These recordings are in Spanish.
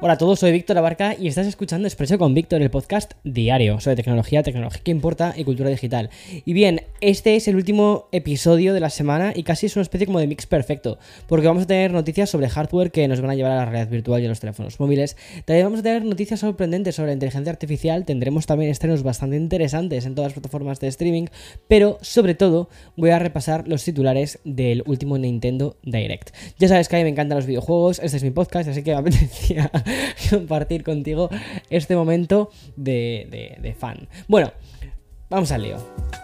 Hola a todos, soy Víctor Abarca y estás escuchando Expreso con Víctor, el podcast diario sobre tecnología, tecnología que importa y cultura digital. Y bien, este es el último episodio de la semana y casi es una especie como de mix perfecto, porque vamos a tener noticias sobre hardware que nos van a llevar a la realidad virtual y a los teléfonos móviles. También vamos a tener noticias sorprendentes sobre inteligencia artificial, tendremos también estrenos bastante interesantes en todas las plataformas de streaming, pero sobre todo voy a repasar los titulares del último Nintendo Direct. Ya sabes que a mí me encantan los videojuegos, este es mi podcast, así que me apetecía compartir contigo este momento de, de, de fan. Bueno, vamos al lío.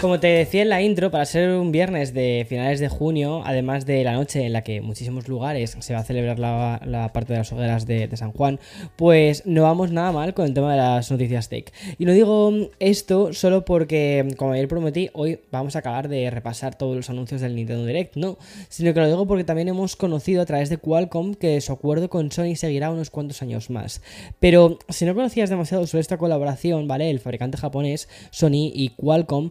Como te decía en la intro, para ser un viernes de finales de junio, además de la noche en la que muchísimos lugares se va a celebrar la, parte de las hogueras de, San Juan, pues no vamos nada mal con el tema de las noticias tech. Y no digo esto solo porque, como ayer prometí, hoy vamos a acabar de repasar todos los anuncios del Nintendo Direct, no, sino que lo digo porque también hemos conocido a través de Qualcomm que su acuerdo con Sony seguirá unos cuantos años más. Pero si no conocías demasiado sobre esta colaboración, ¿vale? El fabricante japonés, Sony y Qualcomm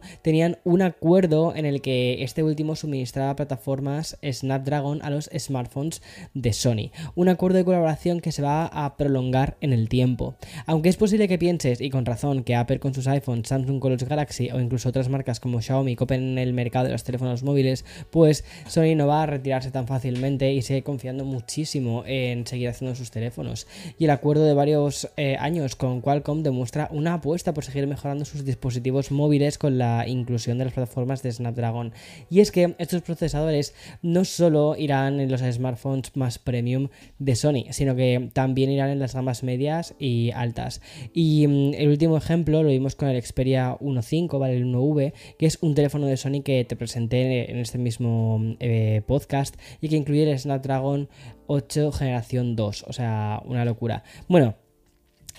un acuerdo en el que este último suministraba plataformas Snapdragon a los smartphones de Sony. Un acuerdo de colaboración que se va a prolongar en el tiempo. Aunque es posible que pienses, y con razón, que Apple con sus iPhones, Samsung con los Galaxy o incluso otras marcas como Xiaomi copen el mercado de los teléfonos móviles, pues Sony no va a retirarse tan fácilmente y sigue confiando muchísimo en seguir haciendo sus teléfonos. Y el acuerdo de varios eh, años con Qualcomm demuestra una apuesta por seguir mejorando sus dispositivos móviles con la de las plataformas de Snapdragon. Y es que estos procesadores no solo irán en los smartphones más premium de Sony, sino que también irán en las gamas medias y altas. Y mm, el último ejemplo lo vimos con el Xperia 1.5, ¿vale? El 1V, que es un teléfono de Sony que te presenté en este mismo eh, podcast y que incluye el Snapdragon 8 generación 2, o sea, una locura. Bueno,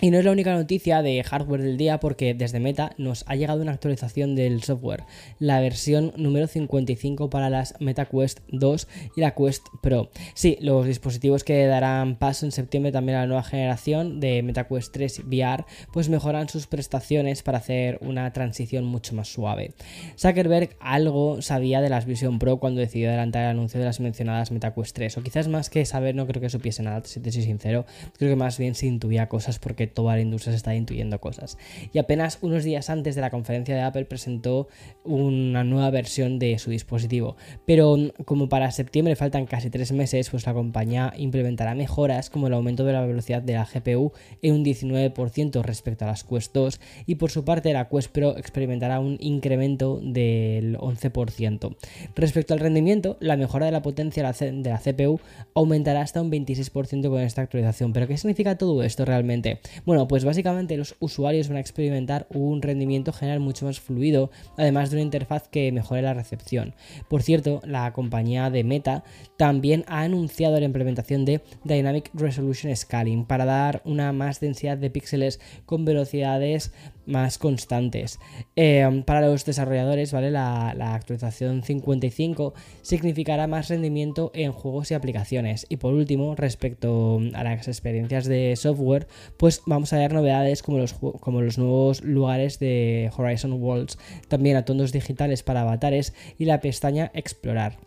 y no es la única noticia de hardware del día porque desde Meta nos ha llegado una actualización del software, la versión número 55 para las Meta Quest 2 y la Quest Pro. Sí, los dispositivos que darán paso en septiembre también a la nueva generación de Meta Quest 3 VR, pues mejoran sus prestaciones para hacer una transición mucho más suave. Zuckerberg algo sabía de las Vision Pro cuando decidió adelantar el anuncio de las mencionadas Meta Quest 3, o quizás más que saber, no creo que supiese nada, si te soy sincero, creo que más bien se intuía cosas porque toda la industria se está intuyendo cosas. Y apenas unos días antes de la conferencia de Apple presentó una nueva versión de su dispositivo. Pero mm, como para septiembre faltan casi tres meses, pues la compañía implementará mejoras como el aumento de la velocidad de la GPU en un 19% respecto a las Quest 2 y por su parte la Quest Pro experimentará un incremento del 11%. Respecto al rendimiento, la mejora de la potencia de la CPU aumentará hasta un 26% con esta actualización. ¿Pero qué significa todo esto realmente? Bueno, pues básicamente los usuarios van a experimentar un rendimiento general mucho más fluido, además de una interfaz que mejore la recepción. Por cierto, la compañía de Meta también ha anunciado la implementación de Dynamic Resolution Scaling para dar una más densidad de píxeles con velocidades más constantes. Eh, para los desarrolladores, ¿vale? La, actualización 55 significará más rendimiento en juegos y aplicaciones. Y por último, respecto a las experiencias de software, pues vamos a ver novedades como los, como los nuevos lugares de Horizon Worlds, también atonos digitales para avatares y la pestaña Explorar.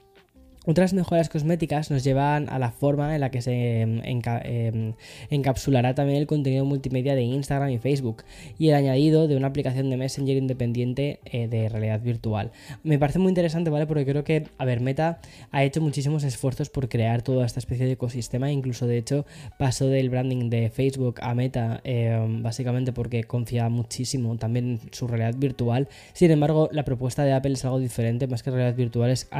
Otras mejoras cosméticas nos llevan a la forma en la que se em, em, encapsulará también el contenido multimedia de Instagram y Facebook y el añadido de una aplicación de Messenger independiente eh, de realidad virtual. Me parece muy interesante, ¿vale? Porque creo que, a ver, Meta ha hecho muchísimos esfuerzos por crear toda esta especie de ecosistema, incluso de hecho pasó del branding de Facebook a Meta, em, básicamente porque confía muchísimo también en su realidad virtual. Sin embargo, la propuesta de Apple es algo diferente, más que realidad virtual es,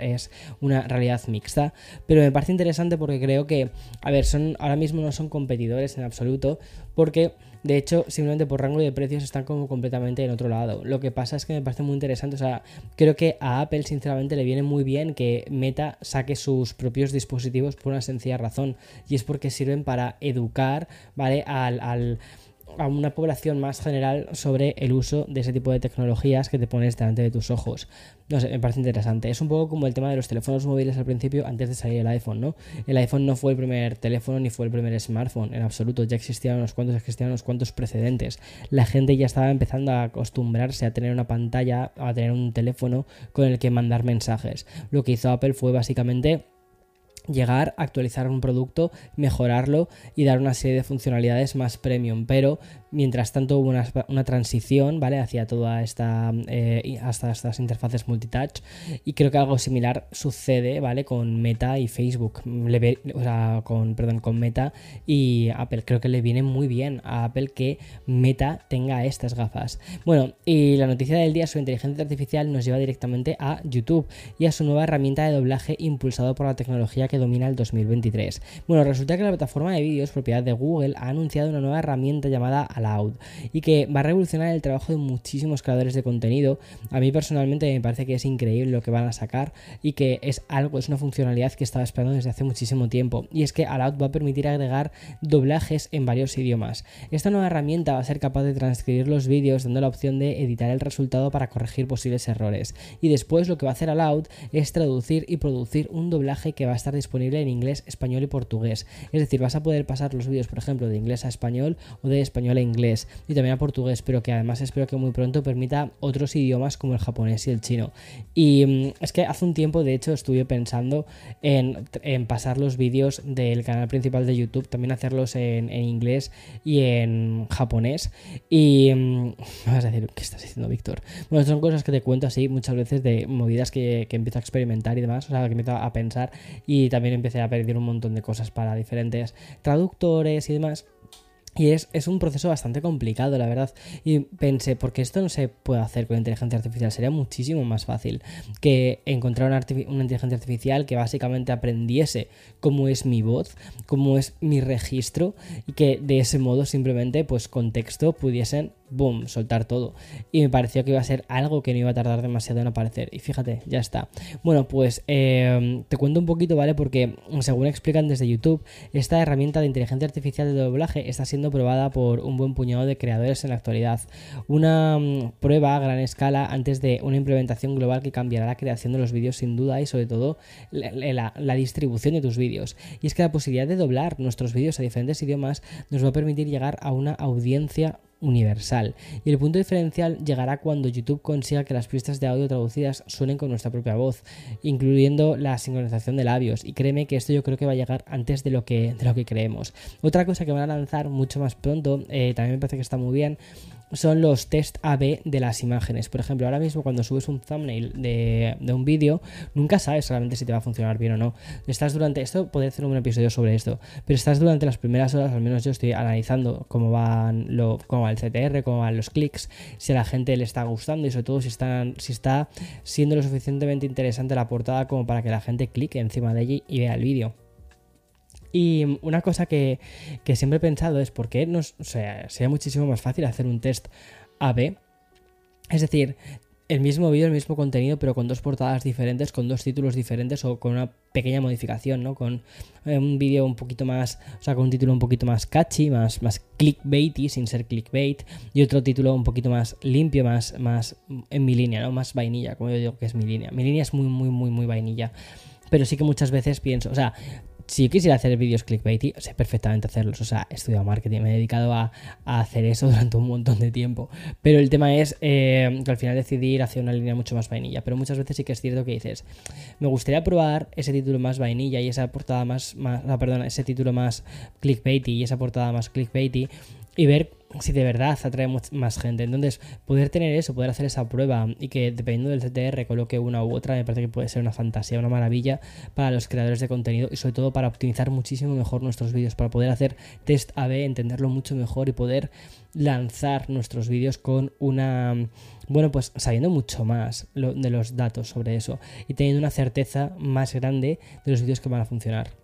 es una realidad mixta. Pero me parece interesante porque creo que, a ver, son ahora mismo no son competidores en absoluto, porque de hecho, simplemente por rango de precios están como completamente en otro lado. Lo que pasa es que me parece muy interesante. O sea, creo que a Apple, sinceramente, le viene muy bien que Meta saque sus propios dispositivos por una sencilla razón. Y es porque sirven para educar, ¿vale? al, al a una población más general sobre el uso de ese tipo de tecnologías que te pones delante de tus ojos. No sé, me parece interesante. Es un poco como el tema de los teléfonos móviles al principio, antes de salir el iPhone, ¿no? El iPhone no fue el primer teléfono ni fue el primer smartphone, en absoluto. Ya existían unos cuantos, existían unos cuantos precedentes. La gente ya estaba empezando a acostumbrarse a tener una pantalla, a tener un teléfono con el que mandar mensajes. Lo que hizo Apple fue básicamente llegar, a actualizar un producto, mejorarlo y dar una serie de funcionalidades más premium. Pero mientras tanto hubo una, transición, ¿vale? Hacia toda esta, eh, hasta estas interfaces multitouch. Y creo que algo similar sucede, ¿vale? Con Meta y Facebook. o sea, con, perdón, con Meta y Apple. Creo que le viene muy bien a Apple que Meta tenga estas gafas. Bueno, y la noticia del día sobre inteligencia artificial nos lleva directamente a YouTube y a su nueva herramienta de doblaje impulsado por la tecnología que domina el 2023. Bueno, resulta que la plataforma de vídeos propiedad de Google ha anunciado una nueva herramienta llamada Aloud y que va a revolucionar el trabajo de muchísimos creadores de contenido. A mí personalmente me parece que es increíble lo que van a sacar y que es algo, es una funcionalidad que estaba esperando desde hace muchísimo tiempo. Y es que Aloud va a permitir agregar doblajes en varios idiomas. Esta nueva herramienta va a ser capaz de transcribir los vídeos dando la opción de editar el resultado para corregir posibles errores. Y después lo que va a hacer Aloud es traducir y producir un doblaje que va a estar disponible en inglés, español y portugués. Es decir, vas a poder pasar los vídeos, por ejemplo, de inglés a español o de español a inglés y también a portugués, pero que además espero que muy pronto permita otros idiomas como el japonés y el chino. Y mm, es que hace un tiempo, de hecho, estuve pensando en, pasar los vídeos del canal principal de YouTube, también hacerlos en, inglés y en japonés. Y mm, me vas a decir, ¿qué estás diciendo, Víctor? Bueno, son cosas que te cuento así muchas veces de movidas que, que empiezo a experimentar y demás, o sea, que empiezo a pensar y también empecé a pedir un montón de cosas para diferentes traductores y demás. Y es, es, un proceso bastante complicado, la verdad. Y pensé, porque esto no se puede hacer con inteligencia artificial, sería muchísimo más fácil que encontrar una, inteligencia artificial que básicamente aprendiese cómo es mi voz, cómo es mi registro, y que de ese modo simplemente, pues con texto, pudiesen boom, soltar todo. Y me pareció que iba a ser algo que no iba a tardar demasiado en aparecer. Y fíjate, ya está. Bueno, pues em, te cuento un poquito, ¿vale? Porque según explican desde YouTube, esta herramienta de inteligencia artificial de doblaje está siendo probada por un buen puñado de creadores en la actualidad. Una mm, prueba a gran escala antes de una implementación global que cambiará la creación de los vídeos sin duda y sobre todo la, la distribución de tus vídeos. Y es que la posibilidad de doblar nuestros vídeos a diferentes idiomas nos va a permitir llegar a una audiencia universal. Y el punto diferencial llegará cuando YouTube consiga que las pistas de audio traducidas suenen con nuestra propia voz, incluyendo la sincronización de labios. Y créeme que esto yo creo que va a llegar antes de lo que, de lo que creemos. Otra cosa que van a lanzar mucho más pronto, eh, también me parece que está muy bien, son los test AB de las imágenes. Por ejemplo, ahora mismo cuando subes un thumbnail de, un vídeo, nunca sabes realmente si te va a funcionar bien o no. Estás durante, esto podría hacer un episodio sobre esto, pero estás durante las primeras horas, al menos yo estoy analizando cómo van lo, cómo va el CTR, cómo van los clics, si a la gente le está gustando y sobre todo si, están, si está siendo lo suficientemente interesante la portada como para que la gente clique encima de ella y vea el vídeo. Y una cosa que, siempre he pensado es por qué nos, sea, sería muchísimo más fácil hacer un test AB. Es decir, el mismo vídeo, el mismo contenido, pero con dos portadas diferentes, con dos títulos diferentes o con una pequeña modificación, ¿no? Con eh, un vídeo un poquito más, o sea, con un título un poquito más catchy, más, más clickbaity, sin ser clickbait, y otro título un poquito más limpio, más, más en mi línea, ¿no? Más vainilla, como yo digo que es mi línea. Mi línea es muy, muy, muy, muy vainilla. Pero sí que muchas veces pienso, o sea, Si yo quisiera hacer vídeos clickbaity, sé perfectamente hacerlos. O sea, he estudiado marketing, me he dedicado a, hacer eso durante un montón de tiempo. Pero el tema es eh, que al final decidí ir hacia una línea mucho más vainilla. Pero muchas veces sí que es cierto que dices, me gustaría probar ese título más vainilla y esa portada más, más ah, perdón, ese título más clickbaity y esa portada más clickbaity y ver si de verdad atrae más gente. Entonces, poder tener eso, poder hacer esa prueba y que dependiendo del CTR coloque una u otra, me parece que puede ser una fantasía, una maravilla para los creadores de contenido y sobre todo para optimizar muchísimo mejor nuestros vídeos, para poder hacer test A-B, entenderlo mucho mejor y poder lanzar nuestros vídeos con una... Bueno, pues sabiendo mucho más de los datos sobre eso y teniendo una certeza más grande de los vídeos que van a funcionar.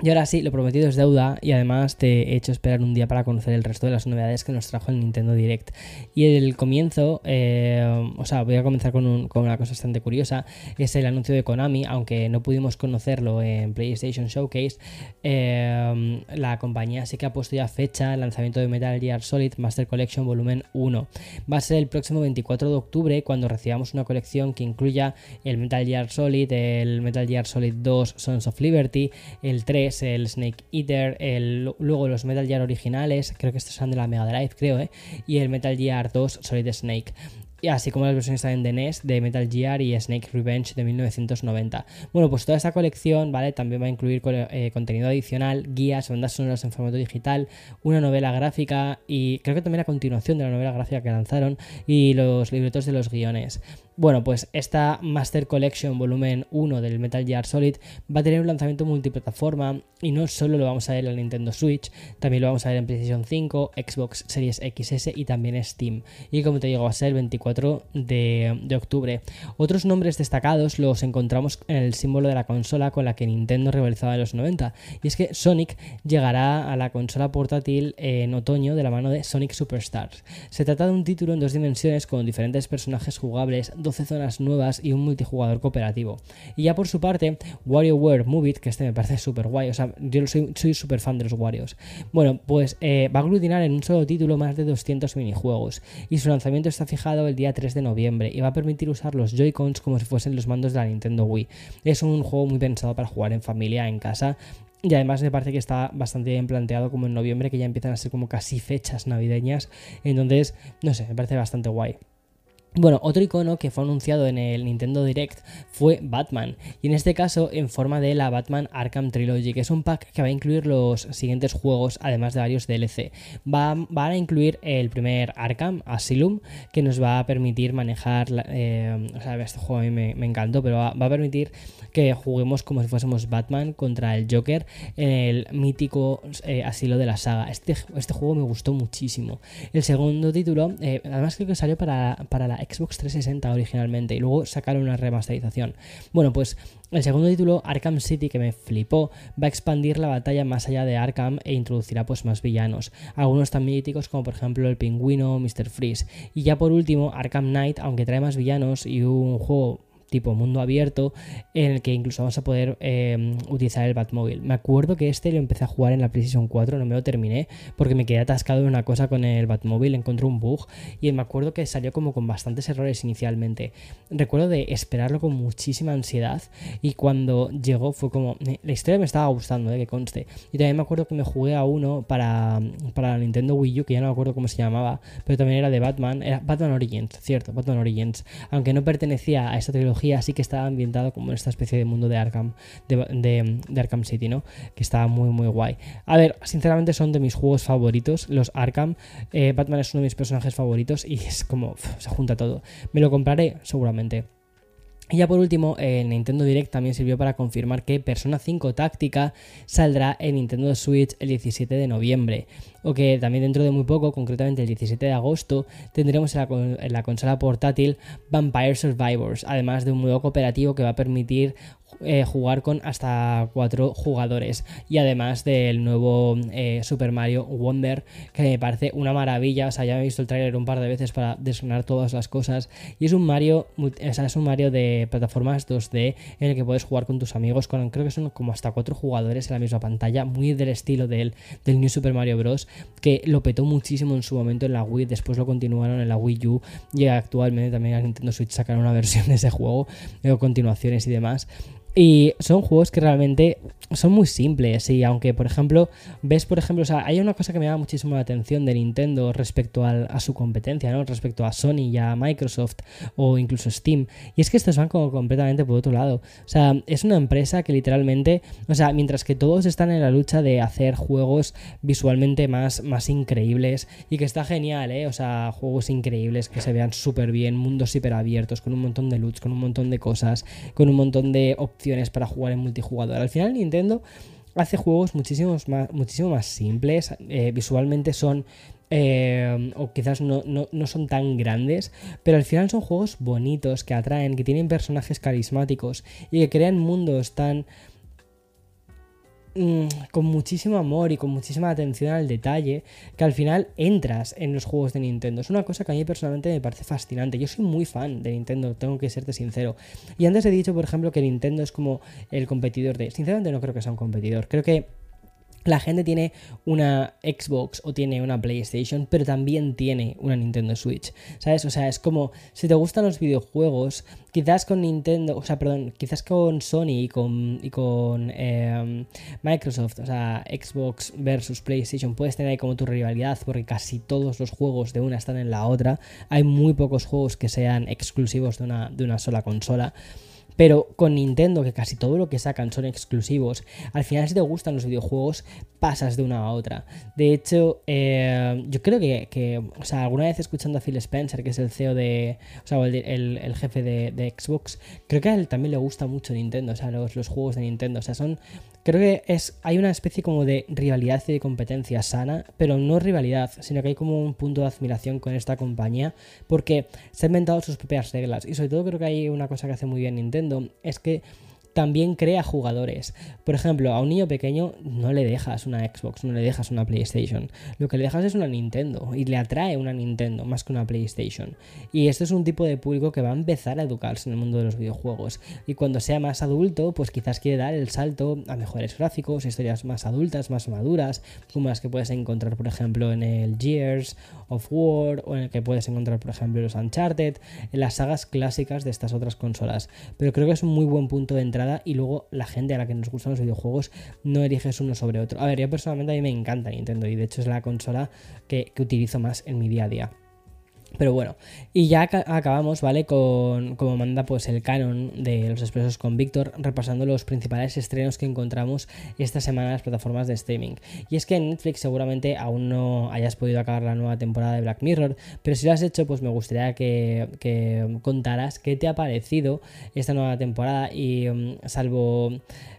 Y ahora sí, lo prometido es deuda y además te he hecho esperar un día para conocer el resto de las novedades que nos trajo el Nintendo Direct. Y el comienzo, eh, o sea, voy a comenzar con, una cosa bastante curiosa, es el anuncio de Konami, aunque no pudimos conocerlo en PlayStation Showcase, eh, la compañía sí que ha puesto ya fecha al lanzamiento de Metal Gear Solid Master Collection Volumen 1. Va a ser el próximo 24 de octubre cuando recibamos una colección que incluya el Metal Gear Solid, el Metal Gear Solid 2 Sons of Liberty, el 3, el Snake Eater, el, luego los Metal Gear originales, creo que estos son de la Mega Drive, creo, ¿eh? y el Metal Gear 2 Solid Snake y así como las versiones también de NES, de Metal Gear y Snake Revenge de 1990. Bueno, pues toda esta colección, ¿vale? También va a incluir eh, contenido adicional, guías, bandas sonoras en formato digital, una novela gráfica y creo que también a continuación de la novela gráfica que lanzaron y los libretos de los guiones. Bueno, pues esta Master Collection volumen 1 del Metal Gear Solid va a tener un lanzamiento multiplataforma y no solo lo vamos a ver en la Nintendo Switch, también lo vamos a ver en PlayStation 5, Xbox Series XS y también Steam. Y como te digo, va a ser el 24 de, octubre. Otros nombres destacados los encontramos en el símbolo de la consola con la que Nintendo rivalizaba en los 90. Y es que Sonic llegará a la consola portátil en otoño de la mano de Sonic Superstars. Se trata de un título en dos dimensiones con diferentes personajes jugables 12 zonas nuevas y un multijugador cooperativo. Y ya por su parte, WarioWare Move It, que este me parece súper guay, o sea, yo soy súper fan de los Warios. Bueno, pues eh, va a aglutinar en un solo título más de 200 minijuegos y su lanzamiento está fijado el día 3 de noviembre y va a permitir usar los Joy-Cons como si fuesen los mandos de la Nintendo Wii. Es un juego muy pensado para jugar en familia, en casa y además me parece que está bastante bien planteado como en noviembre, que ya empiezan a ser como casi fechas navideñas. Entonces, no sé, me parece bastante guay. Bueno, otro icono que fue anunciado en el Nintendo Direct fue Batman, y en este caso en forma de la Batman Arkham Trilogy, que es un pack que va a incluir los siguientes juegos, además de varios DLC. Va, a incluir el primer Arkham, Asylum, que nos va a permitir manejar, eh, o sea, este juego a mí me, encantó, pero va, a permitir que juguemos como si fuésemos Batman contra el Joker en el mítico eh, asilo de la saga. Este, este juego me gustó muchísimo. El segundo título, eh, además creo que salió para, para la Xbox 360 originalmente y luego sacaron una remasterización. Bueno, pues el segundo título, Arkham City, que me flipó, va a expandir la batalla más allá de Arkham e introducirá pues más villanos, algunos tan míticos como por ejemplo el pingüino, Mr. Freeze. Y ya por último, Arkham Knight, aunque trae más villanos y un juego tipo mundo abierto en el que incluso vamos a poder em, utilizar el Batmobile. Me acuerdo que este lo empecé a jugar en la PlayStation 4, no me lo terminé porque me quedé atascado en una cosa con el Batmobile, encontré un bug y me acuerdo que salió como con bastantes errores inicialmente. Recuerdo de esperarlo con muchísima ansiedad y cuando llegó fue como... La historia me estaba gustando, eh, que conste. Y también me acuerdo que me jugué a uno para, para la Nintendo Wii U, que ya no me acuerdo cómo se llamaba, pero también era de Batman, era Batman Origins, cierto, Batman Origins, aunque no pertenecía a esta trilogía así que estaba ambientado como en esta especie de mundo de Arkham, de, Arkham City, ¿no? Que estaba muy, muy guay. A ver, sinceramente son de mis juegos favoritos, los Arkham. Eh, Batman es uno de mis personajes favoritos y es como, se junta todo. Me lo compraré seguramente. Y ya por último, el Nintendo Direct también sirvió para confirmar que Persona 5 Táctica saldrá en Nintendo Switch el 17 de noviembre, o que también dentro de muy poco, concretamente el 17 de agosto, tendremos en la, consola portátil Vampire Survivors, además de un modo cooperativo que va a permitir eh, jugar con hasta cuatro jugadores. Y además del nuevo eh, Super Mario Wonder que me parece una maravilla. O sea ya he visto el trailer un par de veces para desgranar todas las cosas. Y es un Mario o sea, es un Mario de plataformas 2D en el que puedes jugar con tus amigos con creo que son como hasta cuatro jugadores en la misma pantalla muy del estilo del, del New Super Mario Bros que lo petó muchísimo en su momento en la Wii después lo continuaron en la Wii U y actualmente también a Nintendo Switch sacaron una versión de ese juego continuaciones y demás Y son juegos que realmente son muy simples y aunque por ejemplo ves por ejemplo o sea hay una cosa que me llama muchísimo la atención de Nintendo respecto a su competencia no respecto a Sony y a Microsoft o incluso Steam. Y es que estos van como completamente por otro lado. O sea es una empresa que literalmente o sea mientras que todos están en la lucha de hacer juegos visualmente más más increíbles y que está genial eh o sea juegos increíbles que se vean súper bien mundos súper abiertos con un montón de loots con un montón de cosas con un montón de opciones para jugar en multijugador. Al final Nintendo hace juegos más, muchísimo más simples, eh, visualmente son eh, o quizás no, no, son tan grandes, pero al final son juegos bonitos, que atraen, que tienen personajes carismáticos y que crean mundos tan Mm, con muchísimo amor y con muchísima atención al detalle que al final entras en los juegos de Nintendo. Es una cosa que a mí personalmente me parece fascinante. Yo soy muy fan de Nintendo, tengo que serte sincero. Y antes he dicho, por ejemplo, que Nintendo es como el competidor de... Sinceramente no creo que sea un competidor. Creo que la gente tiene una Xbox o tiene una PlayStation, pero también tiene una Nintendo Switch. ¿Sabes? O sea, es como si te gustan los videojuegos, quizás con Nintendo, o sea, perdón, quizás con Sony y con, y con em, Microsoft, o sea, Xbox versus PlayStation, puedes tener ahí como tu rivalidad porque casi todos los juegos de una están en la otra. Hay muy pocos juegos que sean exclusivos de una, de una sola consola. Pero con Nintendo, que casi todo lo que sacan son exclusivos, al final si te gustan los videojuegos, pasas de una a otra. De hecho, eh, yo creo que, o sea, alguna vez escuchando a Phil Spencer, que es el CEO de, o sea, el, jefe de, Xbox, creo que a él también le gusta mucho Nintendo, o sea, los, los juegos de Nintendo, o sea, son Creo que es, hay una especie como de rivalidad y de competencia sana, pero no rivalidad, sino que hay como un punto de admiración con esta compañía porque se ha inventado sus propias reglas. Y sobre todo creo que hay una cosa que hace muy bien Nintendo, es que también crea jugadores. Por ejemplo, a un niño pequeño no le dejas una Xbox, no le dejas una PlayStation. Lo que le dejas es una Nintendo y le atrae una Nintendo más que una PlayStation. Y esto es un tipo de público que va a empezar a educarse en el mundo de los videojuegos. Y cuando sea más adulto, pues quizás quiere dar el salto a mejores gráficos, historias más adultas, más maduras, como las que puedes encontrar, por ejemplo, en el Gears of War o en el que puedes encontrar, por ejemplo, los Uncharted, en las sagas clásicas de estas otras consolas. Pero creo que es un muy buen punto de entrada y luego la gente a la que nos gustan los videojuegos no eliges uno sobre otro. A ver, yo personalmente a mí me encanta Nintendo y de hecho es la consola que, que utilizo más en mi día a día. Pero bueno, y ya acabamos, ¿vale? Con como manda pues el canon de los expresos con Víctor, repasando los principales estrenos que encontramos esta semana en las plataformas de streaming. Y es que en Netflix seguramente aún no hayas podido acabar la nueva temporada de Black Mirror, pero si lo has hecho, pues me gustaría que, que contaras qué te ha parecido esta nueva temporada y mm, salvo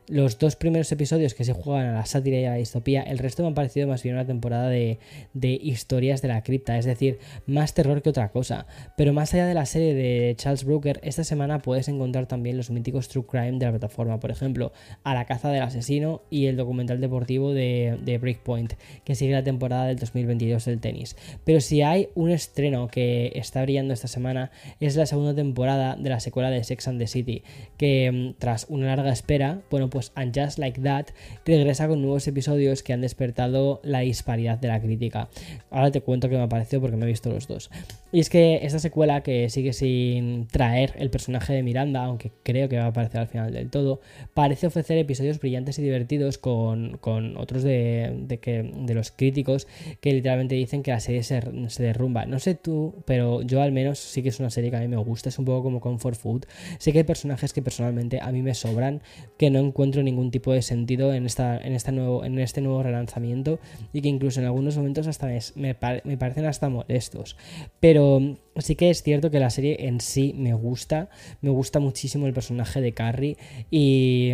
los dos primeros episodios que se juegan a la sátira y a la distopía, el resto me han parecido más bien una temporada de, historias de la cripta, es decir, más terror que otra cosa. Pero más allá de la serie de Charles Brooker, esta semana puedes encontrar también los míticos True Crime de la plataforma, por ejemplo, A la caza del asesino y el documental deportivo de, de Breakpoint, que sigue la temporada del 2022 del tenis. Pero si hay un estreno que está brillando esta semana, es la segunda temporada de la secuela de Sex and the City, que mm, tras una larga espera, bueno, pues And Just Like That regresa con nuevos episodios que han despertado la disparidad de la crítica. Ahora te cuento qué me ha parecido porque me he visto los dos. Y es que esta secuela que sigue sin traer el personaje de Miranda, aunque creo que va a aparecer al final del todo, parece ofrecer episodios brillantes y divertidos con, otros de, que, de los críticos que literalmente dicen que la serie se, se derrumba. No sé tú, pero yo al menos sí que es una serie que a mí me gusta, es un poco como Comfort Food. Sé que hay personajes que personalmente a mí me sobran, que no encuentro ningún tipo de sentido en, esta, en, esta nuevo, en este nuevo relanzamiento y que incluso en algunos momentos hasta me, me, parecen hasta molestos. Pero sí que es cierto que la serie en sí me gusta, me gusta muchísimo el personaje de Carrie y...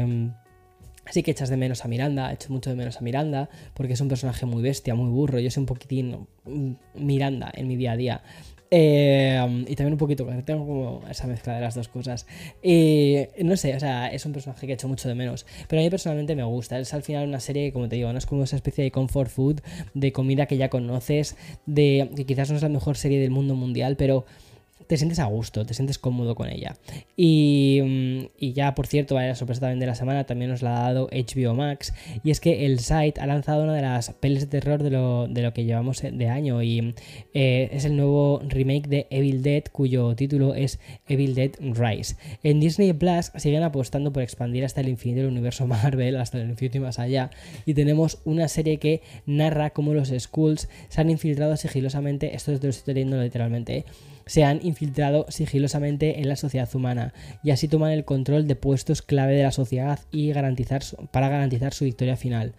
Así que echas de menos a Miranda, echo mucho de menos a Miranda, porque es un personaje muy bestia, muy burro. Yo soy un poquitín Miranda en mi día a día. Eh, y también un poquito, tengo como esa mezcla de las dos cosas. Y no sé, o sea, es un personaje que he hecho mucho de menos. Pero a mí personalmente me gusta. Es al final una serie que, como te digo, no es como esa especie de comfort food, de comida que ya conoces, de que quizás no es la mejor serie del mundo mundial, pero te sientes a gusto, te sientes cómodo con ella. Y, mm, y ya, por cierto, vaya la sorpresa también de la semana, también nos la ha dado HBO Max. Y es que el site ha lanzado una de las pelis de terror de lo, de lo que llevamos de año. Y eh, es el nuevo remake de Evil Dead, cuyo título es Evil Dead Rise. En Disney Plus siguen apostando por expandir hasta el infinito el universo Marvel, hasta el infinito y más allá. Y tenemos una serie que narra cómo los Skulls se han infiltrado sigilosamente. Esto lo estoy leyendo literalmente. ¿eh? Se han infiltrado sigilosamente en la sociedad humana y así toman el control de puestos clave de la sociedad y para garantizar su victoria final.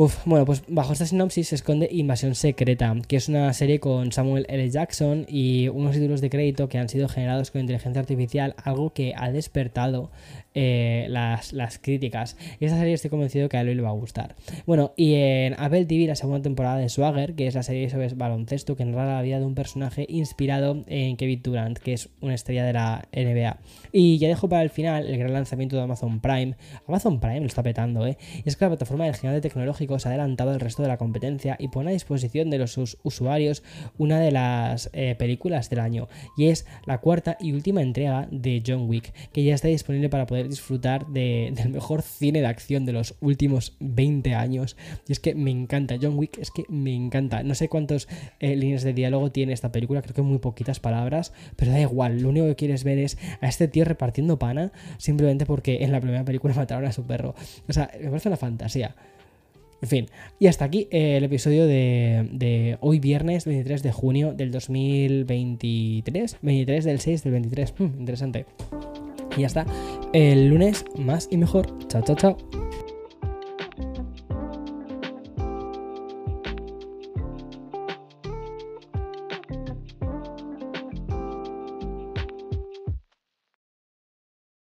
Uf, bueno, pues bajo esta sinopsis se esconde Invasión Secreta, que es una serie con Samuel L. Jackson y unos títulos de crédito que han sido generados con inteligencia artificial, algo que ha despertado eh, las, críticas. Y esta serie estoy convencido que a él le va a gustar. Bueno, y en Apple TV la segunda temporada de Swagger, que es la serie sobre baloncesto que narra la vida de un personaje inspirado en Kevin Durant, que es una estrella de la NBA. Y ya dejo para el final el gran lanzamiento de Amazon Prime. Amazon Prime lo está petando, ¿eh? Y es que la plataforma del gigante tecnológico ha adelantado al resto de la competencia y pone a disposición de los usuarios una de las eh, películas del año. Y es la cuarta y última entrega de John Wick, que ya está disponible para poder disfrutar del mejor cine de acción de los últimos 20 años. Y es que me encanta. John Wick es que me encanta. No sé cuántas eh, líneas de diálogo tiene esta película, creo que muy poquitas palabras, pero da igual. Lo único que quieres ver es a este tío repartiendo pana simplemente porque en la primera película mataron a su perro. O sea, me parece una fantasía. En fin, y hasta aquí el episodio de, de, hoy viernes 23 de junio del 2023. 23 del 6 del 23. Hmm, interesante. Y ya está. El lunes más y mejor. Chao, chao, chao.